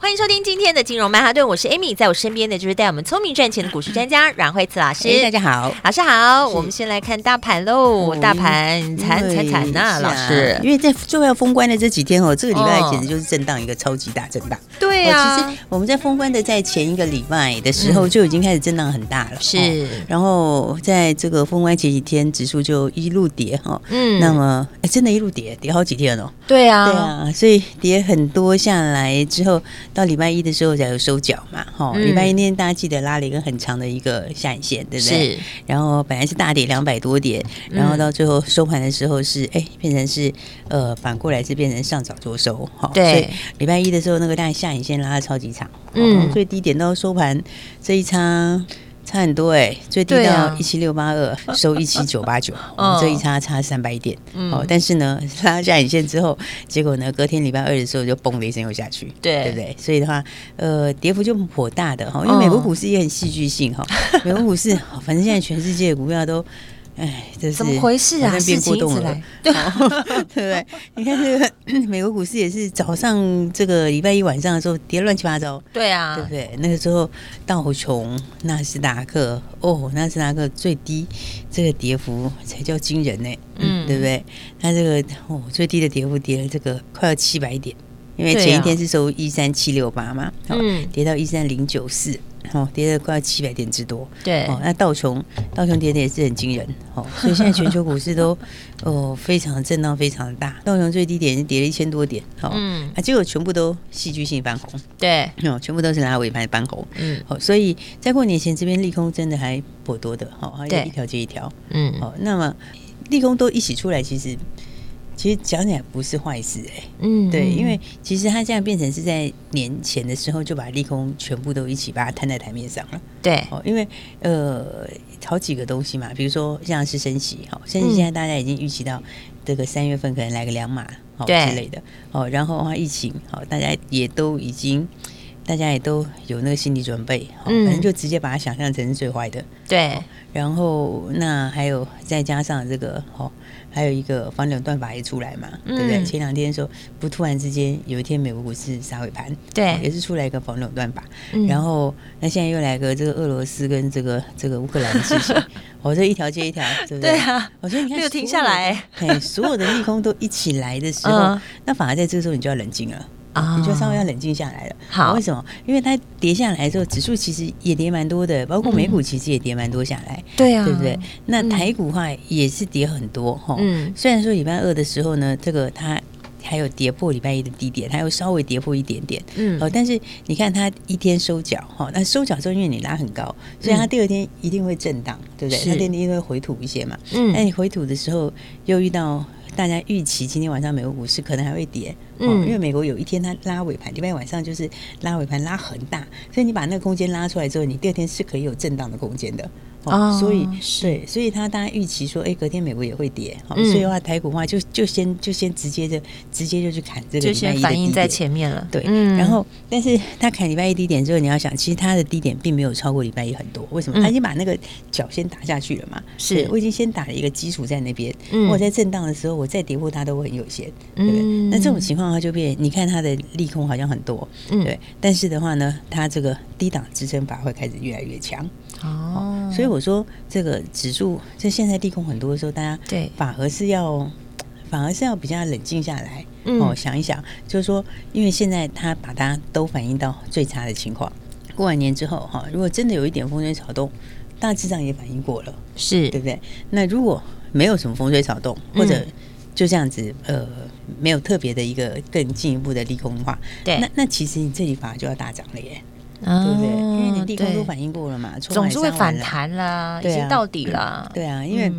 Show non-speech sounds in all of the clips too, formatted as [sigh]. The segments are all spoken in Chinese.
欢迎收听今天的金融曼哈顿，我是 Amy，在我身边的就是带我们聪明赚钱的股市专家阮慧慈老师。欸、大家好，老师好。我们先来看大盘喽，嗯、大盘惨惨惨呐，老师。因为在就要封关的这几天哦，这个礼拜简直就是震荡一个超级大震荡。对啊，其实我们在封关的在前一个礼拜的时候就已经开始震荡很大了。是、嗯，然后在这个封关前几天，指数就一路跌哈。嗯，那么哎，真的一路跌，跌好几天哦。对啊，对啊，所以跌很多下来之后。到礼拜一的时候才有收脚嘛，哈、嗯，礼拜一那天大家记得拉了一个很长的一个下影线，对不对？是。然后本来是大跌两百多点，然后到最后收盘的时候是，哎、嗯，变成是呃反过来是变成上涨做收，哈。对。所以礼拜一的时候那个大下影线拉的超级长，嗯，最低点到收盘这一差。差很多哎、欸，最低到一七六八二，收一七九八九，[laughs] 我们这一差差三百点。嗯、哦，但是呢，[laughs] 拉下影线之后，结果呢，隔天礼拜二的时候就嘣的一声又下去，对，对不对？所以的话，呃，跌幅就颇大的哈，因为美国股市也很戏剧性哈，哦、[laughs] 美国股市反正现在全世界的股票都。哎，这是怎么回事啊？变波动了，[laughs] 对不对？你看这个美国股市也是早上这个礼拜一晚上的时候跌乱七八糟，对啊，对不对？那个时候道琼、纳斯达克，哦，纳斯达克最低这个跌幅才叫惊人呢，嗯，对不对？它这个哦最低的跌幅跌了这个快要七百点，因为前一天是收一三七六八嘛，嗯，跌到一三零九四。哦，跌了快要七百点之多，对，哦，那道琼道琼跌的也是很惊人，哦，所以现在全球股市都哦非常震荡，非常的大，道琼最低点跌了一千多点，哦，嗯，啊，结果全部都戏剧性翻红，对，哦，全部都是拿尾盘翻红，嗯，哦，所以在过年前这边利空真的还颇多的，哦，还有一条接一条，嗯，哦，那么利空都一起出来，其实。其实讲起来不是坏事哎、欸，嗯，对，因为其实它这样变成是在年前的时候就把利空全部都一起把它摊在台面上了，对，哦，因为呃好几个东西嘛，比如说像是升息，哈，升息现在大家已经预期到这个三月份可能来个两码，哦之类的，哦，然后的话疫情，好，大家也都已经大家也都有那个心理准备，嗯，反正就直接把它想象成是最坏的，对，然后那还有再加上这个，哦。还有一个反垄断法也出来嘛，嗯、对不对？前两天说，不突然之间有一天美国股市杀尾盘，对，也是出来一个反垄断法。嗯、然后那现在又来个这个俄罗斯跟这个这个乌克兰的事情，我 [laughs] 这一条接一条，对不对？对啊，我说你看没有停下来，哎，所有的利空都一起来的时候，嗯、那反而在这个时候你就要冷静了。你就稍微要冷静下来了。好，为什么？因为它跌下来之后，指数其实也跌蛮多的，包括美股其实也跌蛮多下来。对啊，对不对？那台股的话也是跌很多哈。嗯，虽然说礼拜二的时候呢，这个它还有跌破礼拜一的低点，它又稍微跌破一点点。嗯，哦，但是你看它一天收脚哈，那收脚之后因为你拉很高，所以它第二天一定会震荡，对不对？它第二天一定会回吐一些嘛。嗯，那你回吐的时候又遇到。大家预期今天晚上美国股市可能还会跌，嗯，因为美国有一天它拉尾盘，礼拜晚上就是拉尾盘拉很大，所以你把那个空间拉出来之后，你第二天是可以有震荡的空间的。哦，所以对，所以他大家预期说，哎，隔天美国也会跌，所以的话台股的话就就先就先直接的直接就去砍这个，就先反应在前面了。对，然后但是他砍礼拜一低点之后，你要想，其实他的低点并没有超过礼拜一很多，为什么？他已经把那个脚先打下去了嘛。是，我已经先打了一个基础在那边，我在震荡的时候，我再跌破它都会很有限，对不对？那这种情况的话就变，你看它的利空好像很多，对，但是的话呢，它这个低档支撑法会开始越来越强。哦，所以我说这个指数在现在利空很多的时候，大家对。反而是要反而是要比较冷静下来，哦，想一想，就是说，因为现在它把它都反映到最差的情况，过完年之后哈，如果真的有一点风吹草动，大致上也反映过了，是。对不对？那如果没有什么风吹草动，或者就这样子，呃，没有特别的一个更进一步的利空的话，对，那那其实你这里反而就要大涨了耶。对不对？因为你地空都反应过了嘛，总是会反弹啦，已经到底了。对啊，因为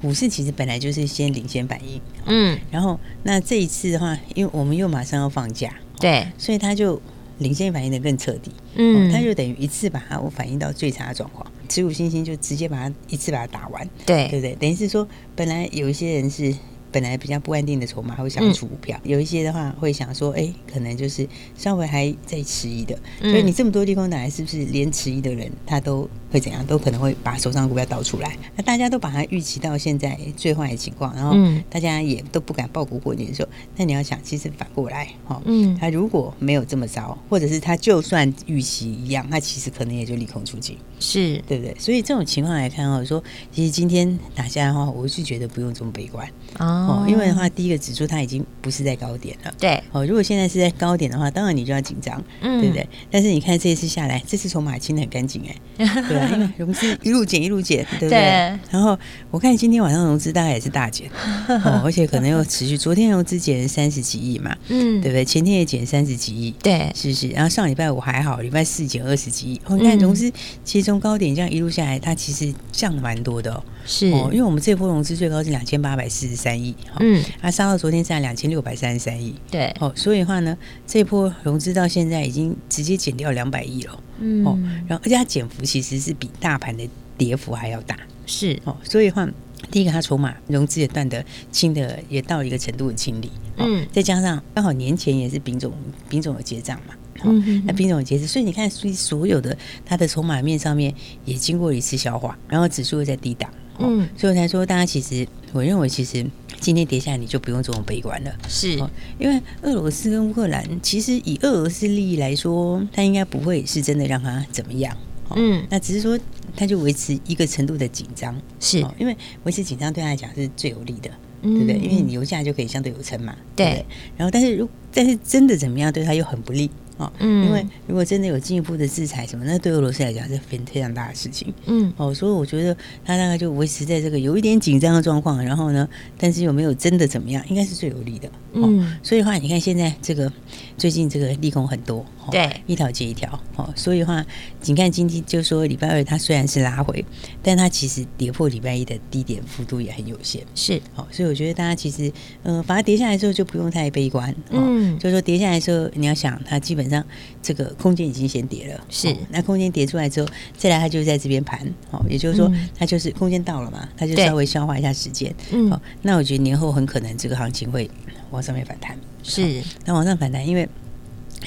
股市其实本来就是先领先反应，嗯，然后那这一次的话，因为我们又马上要放假，对，所以他就领先反应的更彻底，嗯，它就等于一次把它我反映到最差的状况，持股信心就直接把它一次把它打完，对，对不对？等于是说，本来有一些人是。本来比较不安定的筹码会想出股票，嗯、有一些的话会想说，哎，可能就是稍微还在迟疑的。所以你这么多利空打来，是不是连迟疑的人他都会怎样？都可能会把手上的股票倒出来。那大家都把它预期到现在最坏的情况，然后大家也都不敢报股过年的时候，那你要想，其实反过来，哈，嗯，他如果没有这么糟，或者是他就算预期一样，他其实可能也就利空出尽，是对不对？所以这种情况来看，哦说其实今天打下来的话，我是觉得不用这么悲观啊。哦，因为的话，第一个指数它已经不是在高点了。对。哦，如果现在是在高点的话，当然你就要紧张，嗯，对不对？但是你看这一次下来，这次筹码清的很干净，哎，[laughs] 对啊，因为融资一路减一路减，对不对？对。然后我看今天晚上融资大概也是大减，[laughs] 哦，而且可能又持续。昨天融资减了三十几亿嘛，嗯，对不对？前天也减三十几亿，对，是不是？然后上礼拜五还好，礼拜四减二十几亿。哦，你看融资其实从高点这样一路下来，它其实降蛮多的哦。是哦，因为我们这波融资最高是两千八百四十三亿，嗯，它杀到昨天在两千六百三十三亿，对，哦，所以的话呢，这波融资到现在已经直接减掉两百亿了，嗯，哦，然后而且它减幅其实是比大盘的跌幅还要大，是。哦，所以的话，第一个它筹码融资也断得清的也到一个程度的清理，嗯，再加上刚好年前也是丙种丙种的结账嘛。嗯哼，那丙种结账，所以你看，所以所有的它的筹码面上面也经过一次消化，然后指数又在低档，嗯，所以我才说，大家其实，我认为其实今天跌下来你就不用这么悲观了，是，因为俄罗斯跟乌克兰，其实以俄罗斯利益来说，它应该不会是真的让它怎么样，嗯，那只是说他就维持一个程度的紧张，是。因为维持紧张对他来讲是最有利的，对不对？因为你油价就可以相对有撑嘛，对，然后但是如但是真的怎么样，对他又很不利。嗯，因为如果真的有进一步的制裁什么，那对俄罗斯来讲是非非常大的事情。嗯，哦，所以我觉得他大概就维持在这个有一点紧张的状况，然后呢，但是有没有真的怎么样，应该是最有利的。嗯，所以的话，你看现在这个最近这个利空很多，对，一条接一条。哦，所以的话，你看今天就说礼拜二它虽然是拉回，但它其实跌破礼拜一的低点幅度也很有限。是，好，所以我觉得大家其实，嗯，把它跌下来之后就不用太悲观。嗯，就是说跌下来之后，你要想它基本上。这个空间已经先跌了，是、哦、那空间跌出来之后，再来它就在这边盘，好、哦，也就是说它就是空间到了嘛，它就稍微消化一下时间，嗯，好、哦，那我觉得年后很可能这个行情会往上面反弹，是、哦，那往上反弹，因为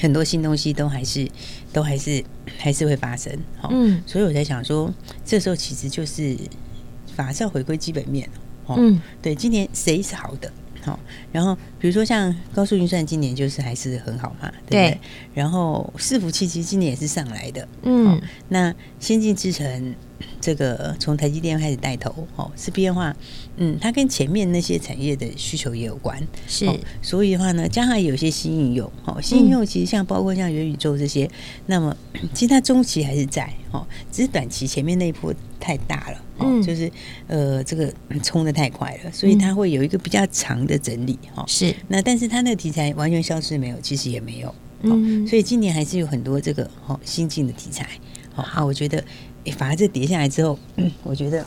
很多新东西都还是都还是还是会发生，嗯，所以我在想说，这时候其实就是法是要回归基本面，哦，嗯，对，今年谁是好的？好，然后比如说像高速运算，今年就是还是很好嘛，对不对？对，然后伺服器其实今年也是上来的，嗯，那先进制程这个从台积电开始带头，哦，是变化，嗯，它跟前面那些产业的需求也有关，是，所以的话呢，加上有些新应用，哦，新应用其实像包括像元宇宙这些，嗯、那么 [clears throat] 其实它中期还是在，哦，只是短期前面那一波太大了。哦，就是呃，这个冲的太快了，所以它会有一个比较长的整理哈。是，那但是它那个题材完全消失没有？其实也没有。嗯，所以今年还是有很多这个哦新进的题材。好，我觉得反而这跌下来之后，我觉得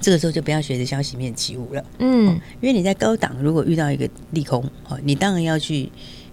这个时候就不要随着消息面起舞了。嗯，因为你在高档如果遇到一个利空，哦，你当然要去。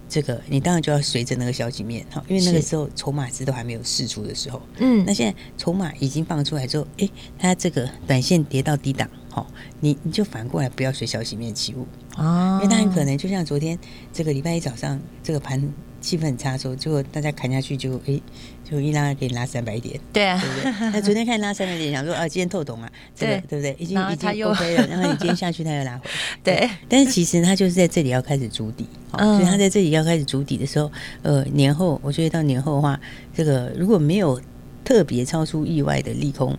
这个你当然就要随着那个消息面哈，因为那个时候筹码值都还没有释出的时候，嗯，那现在筹码已经放出来之后，哎，它这个短线跌到低档，好，你你就反过来不要随消息面起舞啊，因为它很可能就像昨天这个礼拜一早上这个盘。气氛很差的时候，结果大家砍下去就哎，就一拉给你拉三百点，对啊，对不对？那昨天看拉三百点，想说啊，今天透懂啊，这个对，对不对？已经已经 OK 了，然后你今天下去，他又拉回，[laughs] 对。但是其实他就是在这里要开始筑底，嗯，所以他在这里要开始筑底的时候，呃，年后我觉得到年后的话，这个如果没有特别超出意外的利空，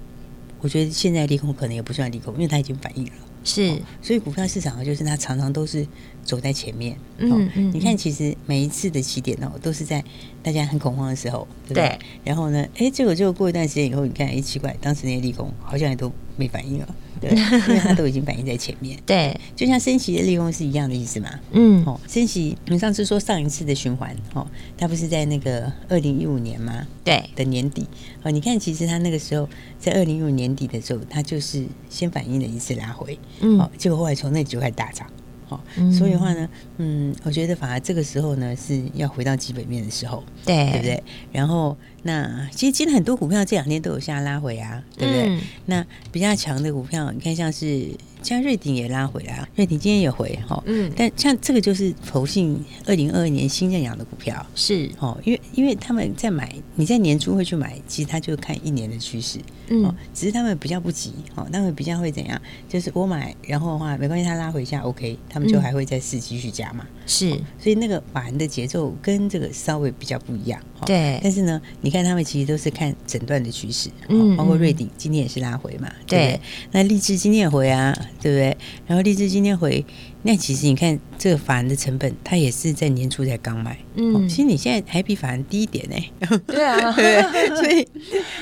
我觉得现在利空可能也不算利空，因为它已经反应了。是，所以股票市场就是它常常都是走在前面。嗯嗯，你看，其实每一次的起点哦，都是在大家很恐慌的时候，对不对？对，然后呢，哎，结果就过一段时间以后，你看，哎，奇怪，当时那些利空好像也都没反应了。对，因为它都已经反应在前面。对，就像升息的利用是一样的意思嘛。嗯，哦，升息，你上次说上一次的循环，哦，它不是在那个二零一五年吗？对，的年底。哦，你看，其实它那个时候在二零一五年底的时候，它就是先反应了一次拉回。嗯，哦，结果后来从那里就开始大涨。哈。所以的话呢，嗯，我觉得反而这个时候呢是要回到基本面的时候，对，对不对？然后那其实今天很多股票这两天都有下拉回啊，对不对？嗯、那比较强的股票，你看像是。像瑞鼎也拉回来啊，瑞鼎今天也回哈，嗯，但像这个就是投信二零二二年新认养的股票是。哦，因为因为他们在买，你在年初会去买，其实他就看一年的趋势，嗯，只是他们比较不急，哦，他们比较会怎样？就是我买，然后的话没关系，他拉回一下 OK，他们就还会再试继续加嘛，是，所以那个法人的节奏跟这个稍微比较不一样，对，但是呢，你看他们其实都是看整段的趋势，嗯，包括瑞鼎今天也是拉回嘛，对，那立志今天也回啊。对不对？然后立志今天回，那其实你看这个法人的成本，他也是在年初才刚买，嗯、哦，其实你现在还比法人低一点呢。对啊，[laughs] 对，所以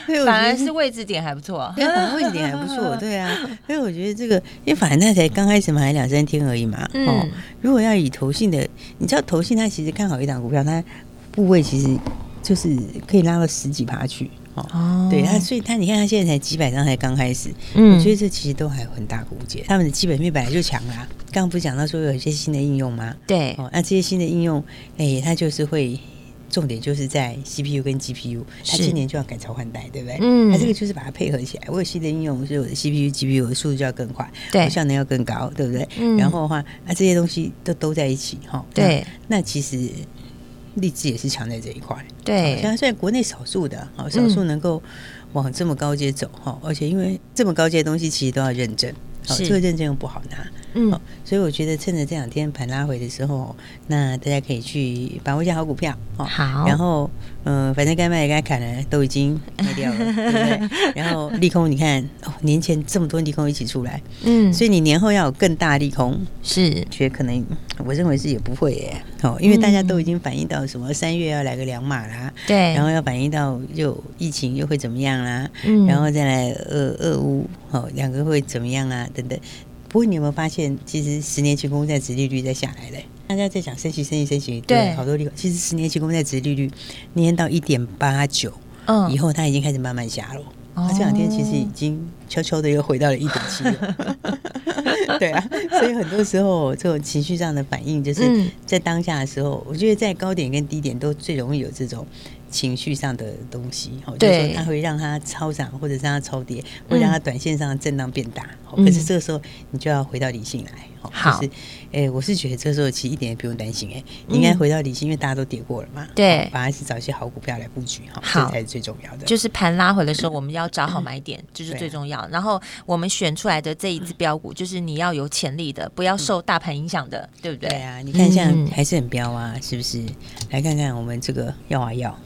所以反而是位置点还不错，对，反而位置点还不错，[laughs] 对啊。所以我觉得这个，因为法人他才刚开始买两三天而已嘛，嗯、哦，如果要以投信的，你知道投信他其实看好一档股票，它部位其实就是可以拉到十几趴去。哦，对，他所以他你看他现在才几百张才刚开始，嗯，我觉得这其实都还有很大空间。他们的基本面本来就强啦，刚刚不是讲到说有一些新的应用吗？对，哦，那这些新的应用，哎，它就是会重点就是在 CPU 跟 GPU，它今年就要改朝换代，对不对？嗯，它这个就是把它配合起来。我有新的应用，所以我的 CPU、GPU 的速度就要更快，对，效能要更高，对不对？嗯，然后的话，那这些东西都都在一起，哈，对，那其实。立志也是强在这一块，对，像现在国内少数的，好少数能够往这么高阶走，哈，而且因为这么高阶的东西其实都要认证，好，这个认证又不好拿。嗯，所以我觉得趁着这两天盘拉回的时候，那大家可以去把握一下好股票哦。好，然后嗯，反正该卖的该砍的都已经卖掉了，[laughs] 对不对？然后利空，你看哦，年前这么多利空一起出来，嗯，所以你年后要有更大利空，是觉得可能我认为是也不会耶，哦，因为大家都已经反映到什么三月要来个两码啦，对，然后要反映到又疫情又会怎么样啦，嗯，然后再来俄俄乌哦，两个会怎么样啊？等等。不过你有没有发现，其实十年期公债殖利率在下来嘞？大家在讲升息、升息、升息，对，好多利空。其实十年期公债殖利率年到一点八九，嗯，以后它已经开始慢慢下了。它、哦、这两天其实已经悄悄的又回到了一点七了。[laughs] 对啊，所以很多时候这种情绪上的反应，就是在当下的时候，我觉得在高点跟低点都最容易有这种。情绪上的东西，哦，就是说它会让它超涨，或者让它超跌，会让它短线上的震荡变大。可是这个时候，你就要回到理性来。好，就是，哎，我是觉得这时候其实一点也不用担心，哎，你应该回到理性，因为大家都跌过了嘛。对，反而是找一些好股票来布局，哈，这才是最重要的。就是盘拉回的时候，我们要找好买点，[clears throat] 这是最重要。然后我们选出来的这一只标股，就是你要有潜力的，不要受大盘影响的，对不对？对啊，你看像还是很标啊，是不是？来看看我们这个药啊要。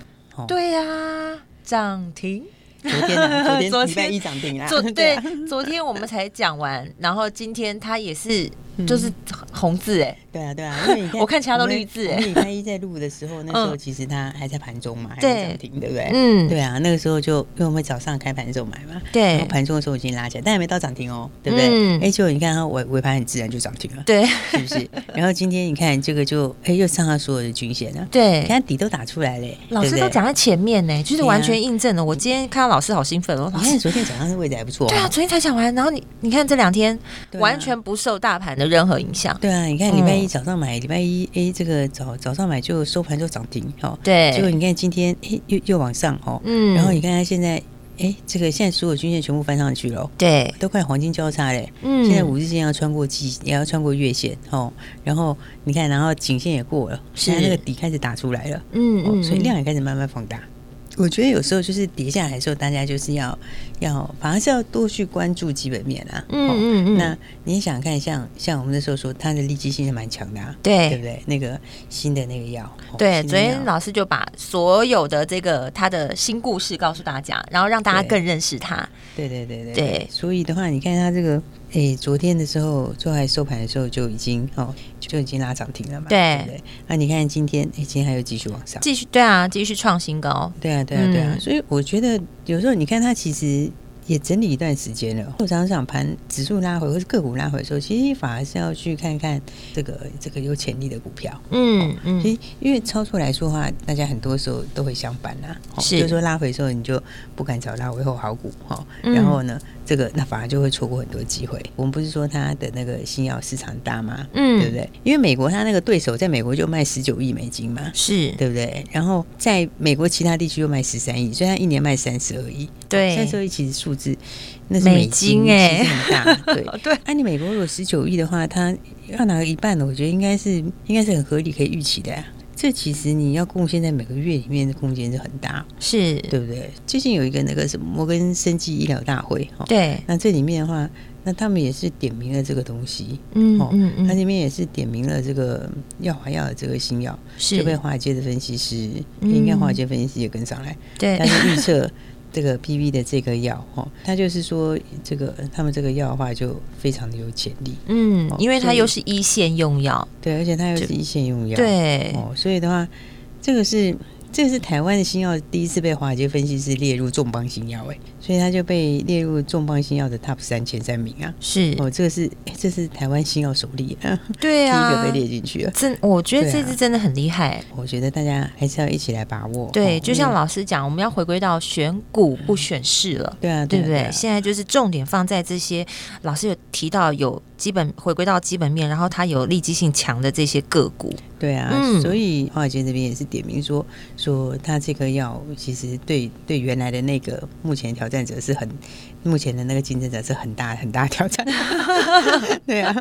对呀、涨停。[laughs] 昨天、啊，昨天礼拜一涨停啦。昨 [laughs] 对，昨天我们才讲完，然后今天它也是。就是红字哎，对啊对啊，因为你看，[laughs] 我看其他都绿字哎。礼拜一在录的时候，那时候其实它还在盘中嘛，还在涨停，对不对？嗯，对啊，那个时候就因为我们早上开盘的时候买嘛，对，盘中的时候已经拉起来，但还没到涨停哦，对不对？哎，结果你看它尾尾盘很自然就涨停了，对，是不是？然后今天你看这个就哎又上了所有的均线了，对，你看底都打出来了，老师都讲在前面呢，就是完全印证了。我今天看到老师好兴奋哦，你看昨天早上的位置还不错，对啊，昨天才讲完，然后你你看这两天完全不受大盘的任何影响。对啊，你看礼拜一早上买，礼拜一哎，这个早早上买就收盘就涨停哈。对，结果你看今天哎又又往上哦，嗯，然后你看它现在哎，这个现在所有均线全部翻上去了，对，都快黄金交叉嘞。嗯，现在五日线要穿过季，也要穿过月线哦。然后你看，然后颈线也过了，现在那个底开始打出来了，嗯嗯，所以量也开始慢慢放大。我觉得有时候就是跌下来的时候，大家就是要要，反而是要多去关注基本面啊。嗯嗯嗯。那你想看像像我们那时候说，它的利基性是蛮强的啊，对对不对？那个新的那个药，对，昨天老师就把所有的这个他的新故事告诉大家，然后让大家更认识他。对对对对对。所以的话，你看他这个。哎，昨天的时候，最后收盘的时候就已经哦，就已经拉涨停了嘛。对，对，对。那、啊、你看今天，哎，今天还有继续往上，继续对啊，继续创新高。对啊，对啊，对啊。嗯、所以我觉得有时候你看它其实也整理一段时间了。我常常盘指数拉回或是个股拉回的时候，其实反而是要去看看这个这个有潜力的股票。嗯嗯，其实因为操作来说的话，大家很多时候都会相反啦。是，就是说拉回的时候你就不敢找拉回后好股哈。然后呢，这个那反而就会错过很多机会。我们不是说它的那个新药市场大吗？嗯，对不对？因为美国它那个对手在美国就卖十九亿美金嘛，是对不对？然后在美国其他地区又卖十三亿，所以它一年卖三十二亿。对，三十二亿其实数字那是美金哎，很大。对 [laughs] 对，那你美国如果十九亿的话，它要拿个一半的，我觉得应该是应该是很合理可以预期的呀。这其实你要贡献在每个月里面的空间是很大，是对不对？最近有一个那个什么摩根生技医疗大会哈，对，那这里面的话，那他们也是点名了这个东西，嗯嗯嗯，它里面也是点名了这个药华药的这个新药，是就被华尔街的分析师，应该华尔街分析师也跟上来，对，但是预测。[laughs] 这个 PV 的这个药哈，它就是说，这个他们这个药的话就非常的有潜力，嗯，因为它又是一线用药，对，而且它又是一线用药，对，哦，所以的话，这个是。这个是台湾的新药第一次被华尔街分析师列入重磅新药，哎，所以它就被列入重磅新药的 Top 三前三名啊。是哦，这个是这是台湾新药首例啊。对啊，[laughs] 第一个被列进去了。真，我觉得这次真的很厉害。我觉得大家还是要一起来把握。对，就像老师讲，我们要回归到选股不选市了。对啊，对不对？现在就是重点放在这些老师有提到有基本回归到基本面，然后它有利基性强的这些个股。对啊，嗯、所以华尔街这边也是点名说，说他这个药其实对对原来的那个目前挑战者是很。目前的那个竞争者是很大很大挑战，[laughs] 对啊，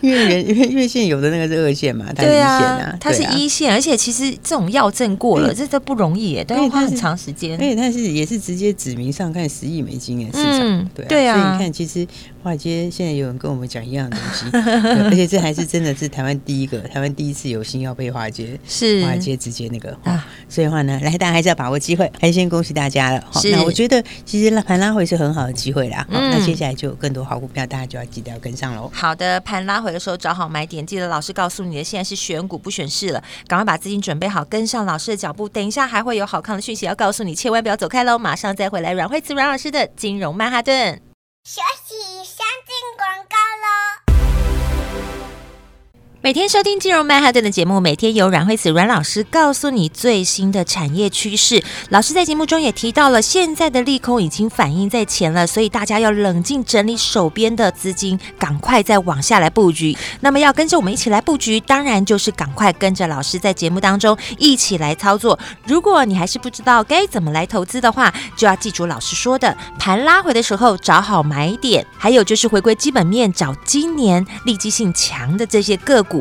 因为原因为因为现有的那个是二线嘛，它是一线啊，它是一线，而且其实这种药证过了，这都不容易，都要花很长时间，而且它是也是直接指名上看十亿美金的市场，对啊，所以你看，其实华尔街现在有人跟我们讲一样的东西，[laughs] 而且这还是真的是台湾第一个，台湾第一次有新药被华尔街是华尔街直接那个啊，所以的话呢，来大家还是要把握机会，还是先恭喜大家了。好，那我觉得其实盘拉回是很。好的机会啦，好，嗯、那接下来就有更多好股票，大家就要记得要跟上喽。好的，盘拉回的时候找好买点，记得老师告诉你的，现在是选股不选市了，赶快把资金准备好，跟上老师的脚步。等一下还会有好看的讯息要告诉你，千万不要走开喽！马上再回来，阮慧慈阮老师的金融曼哈顿。休息，广告喽。每天收听金融曼哈顿的节目，每天由阮慧慈阮老师告诉你最新的产业趋势。老师在节目中也提到了，现在的利空已经反映在前了，所以大家要冷静整理手边的资金，赶快再往下来布局。那么要跟着我们一起来布局，当然就是赶快跟着老师在节目当中一起来操作。如果你还是不知道该怎么来投资的话，就要记住老师说的，盘拉回的时候找好买点，还有就是回归基本面，找今年利基性强的这些个股。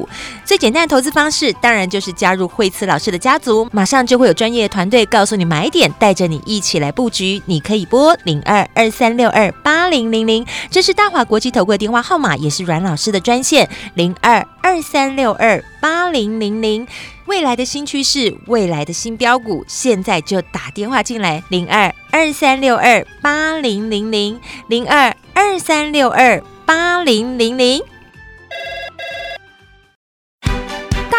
最简单的投资方式，当然就是加入慧慈老师的家族，马上就会有专业的团队告诉你买点，带着你一起来布局。你可以拨零二二三六二八零零零，这是大华国际投顾的电话号码，也是阮老师的专线零二二三六二八零零零。未来的新趋势，未来的新标股，现在就打电话进来零二二三六二八零零零零二二三六二八零零零。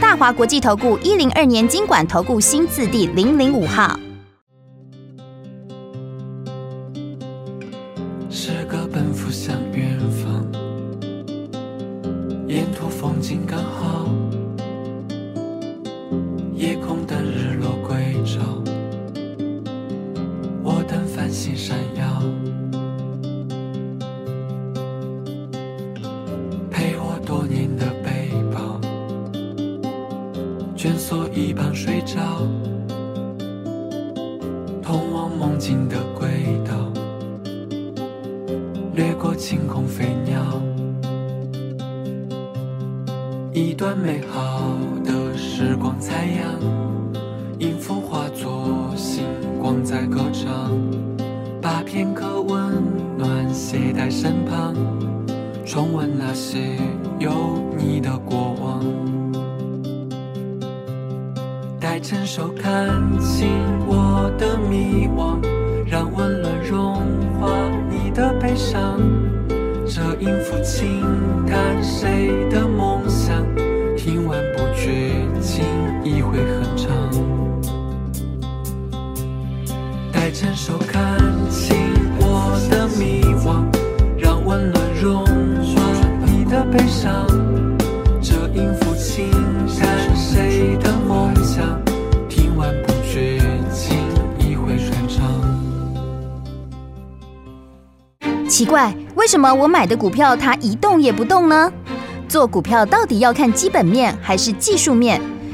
大华国际投顾一零二年经管投顾新字第零零五号。是个奔赴向远方，沿途风景刚好，夜空的日落归巢，我等繁星闪耀，情意会很长。待成熟看清我的迷惘，让温暖融化你的悲伤。这音符轻弹谁的梦想？听完不觉情意会很长。奇怪，为什么我买的股票它一动也不动呢？做股票到底要看基本面，还是技术面，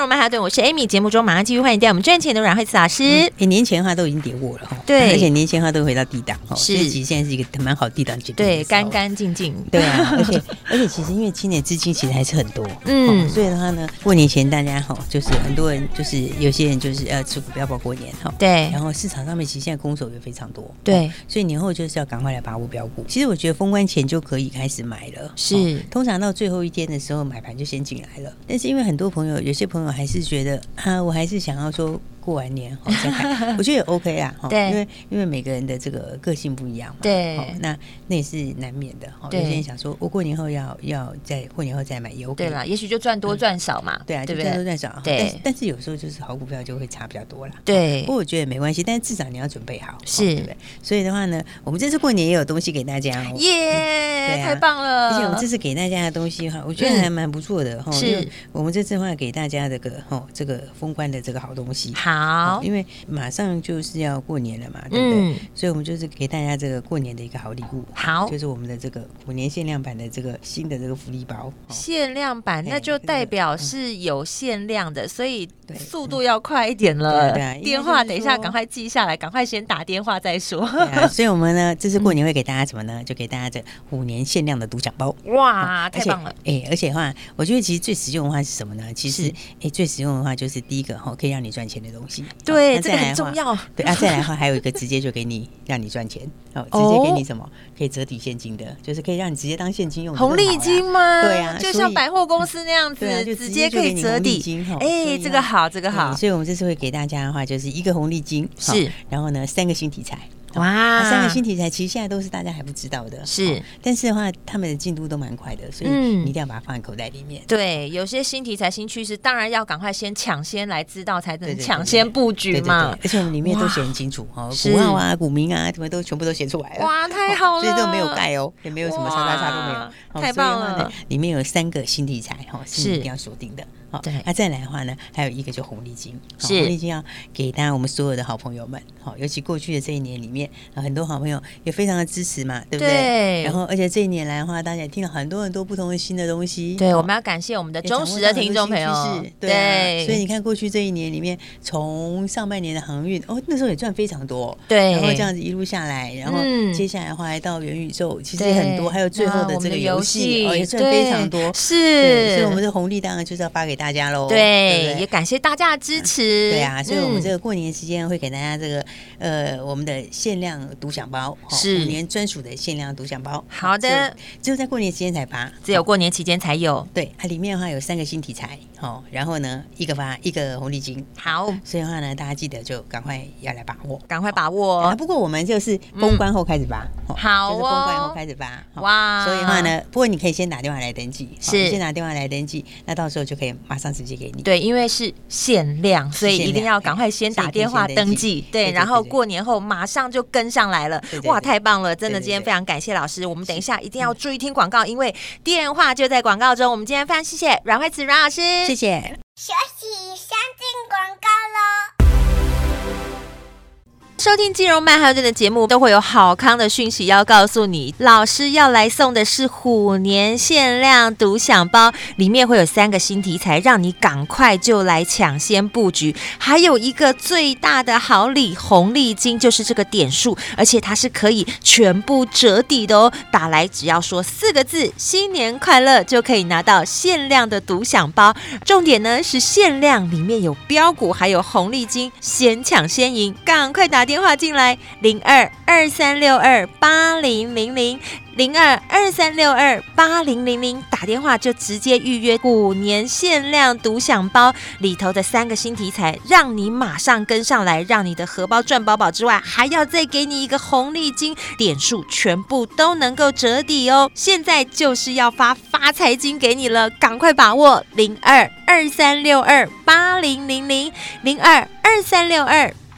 金融曼哈顿，我是 Amy。节目中马上继续欢迎带我们赚钱的阮慧慈老师。嗯、年前的话都已经跌过了哈，对，而且年前的话都回到低档哈，是，其实现在是一个蛮好低档节对，干干净净，对啊，而且而且其实因为今年资金其实还是很多，嗯，所以的话呢，过年前大家哈，就是很多人就是有些人就是要吃股票包过年哈，对，然后市场上面其实现在攻手也非常多，对，所以年后就是要赶快来把握标股。其实我觉得封关前就可以开始买了，是，通常到最后一天的时候买盘就先进来了，但是因为很多朋友，有些朋友我还是觉得。啊，我还是想要说。过完年好再看，[laughs] 我觉得也 OK 啊，对，因为因为每个人的这个个性不一样嘛，对，那那也是难免的。有些人想说，我过年后要要再过年后再买也 OK，对了，也许就赚多赚少嘛，对啊，就赚多赚少，对。但是有时候就是好股票就会差比较多了，对。不过我觉得也没关系，但是至少你要准备好，是，对不对？所以的话呢，我们这次过年也有东西给大家，耶，太棒了！而且我们这次给大家的东西哈，我觉得还蛮不错的哈。是，我们这次的话给大家这个哈这个封关的这个好东西，好，因为。马上就是要过年了嘛，对不对？嗯、所以，我们就是给大家这个过年的一个好礼物，好，就是我们的这个五年限量版的这个新的这个福利包。限量版，那就代表是有限量的，所以速度要快一点了。对，电话等一下赶快记下来，赶快先打电话再说。所以，我们呢，[laughs] 这次过年会给大家什么呢？就给大家这五年限量的独享包。哇，太棒了！哎，而且的话，我觉得其实最实用的话是什么呢？其实，哎，最实用的话就是第一个哈，可以让你赚钱的东西。对。这个很重要，[laughs] 对啊，再来的话 [laughs] 还有一个直接就给你让你赚钱，哦，直接给你什么可以折抵现金的，就是可以让你直接当现金用。红利金吗？对啊，就像百货公司那样子，就直接可以折抵。哎，这个好，这个好。所以我们这次会给大家的话，就是一个红利金是，然后呢三个新题材。哇，三个新题材其实现在都是大家还不知道的，是，但是的话，他们的进度都蛮快的，所以你一定要把它放在口袋里面。对，有些新题材、新趋势，当然要赶快先抢先来知道，才能抢先布局嘛。而且我们里面都写很清楚哈，股号啊、股民啊，什么都全部都写出来了。哇，太好了！所以都没有盖哦，也没有什么叉叉叉都没有，太棒了。里面有三个新题材哈，是一定要锁定的。好，对，那再来的话呢，还有一个就红利金，是红利金要给大家我们所有的好朋友们，好，尤其过去的这一年里面，很多好朋友也非常的支持嘛，对不对？然后，而且这一年来的话，大家也听了很多很多不同的新的东西。对，我们要感谢我们的忠实的听众朋友。对，所以你看过去这一年里面，从上半年的航运，哦，那时候也赚非常多。对，然后这样子一路下来，然后接下来的话来到元宇宙，其实也很多，还有最后的这个游戏，哦，也赚非常多。是，所以我们的红利当然就是要发给大家喽，对，也感谢大家的支持。对啊，所以我们这个过年期间会给大家这个呃我们的限量独享包，是五年专属的限量独享包。好的，只有在过年期间才发，只有过年期间才有。对，它里面的话有三个新题材，哦，然后呢一个发一个红利金。好，所以的话呢大家记得就赶快要来把握，赶快把握。不过我们就是封关后开始发，好，就是封关后开始发。哇，所以的话呢，不过你可以先打电话来登记，是先打电话来登记，那到时候就可以马上直接给你。对，因为是限量，所以一定要赶快先打电话登记。对，然后过年后马上就跟上来了。哇，太棒了！真的，今天非常感谢老师。我们等一下一定要注意听广告，因为电话就在广告中。我们今天非常谢谢阮慧慈阮老师，谢谢。休息，先进广告喽。收听金融曼哈顿的节目，都会有好康的讯息要告诉你。老师要来送的是虎年限量独享包，里面会有三个新题材，让你赶快就来抢先布局。还有一个最大的好礼——红利金，就是这个点数，而且它是可以全部折抵的哦。打来只要说四个字“新年快乐”，就可以拿到限量的独享包。重点呢是限量，里面有标股，还有红利金，先抢先赢，赶快打电话进来，零二二三六二八零零零。零二二三六二八零零零，打电话就直接预约五年限量独享包里头的三个新题材，让你马上跟上来，让你的荷包赚饱饱之外，还要再给你一个红利金点数，全部都能够折抵哦！现在就是要发发财金给你了，赶快把握零二二三六二八零零零零二二三六二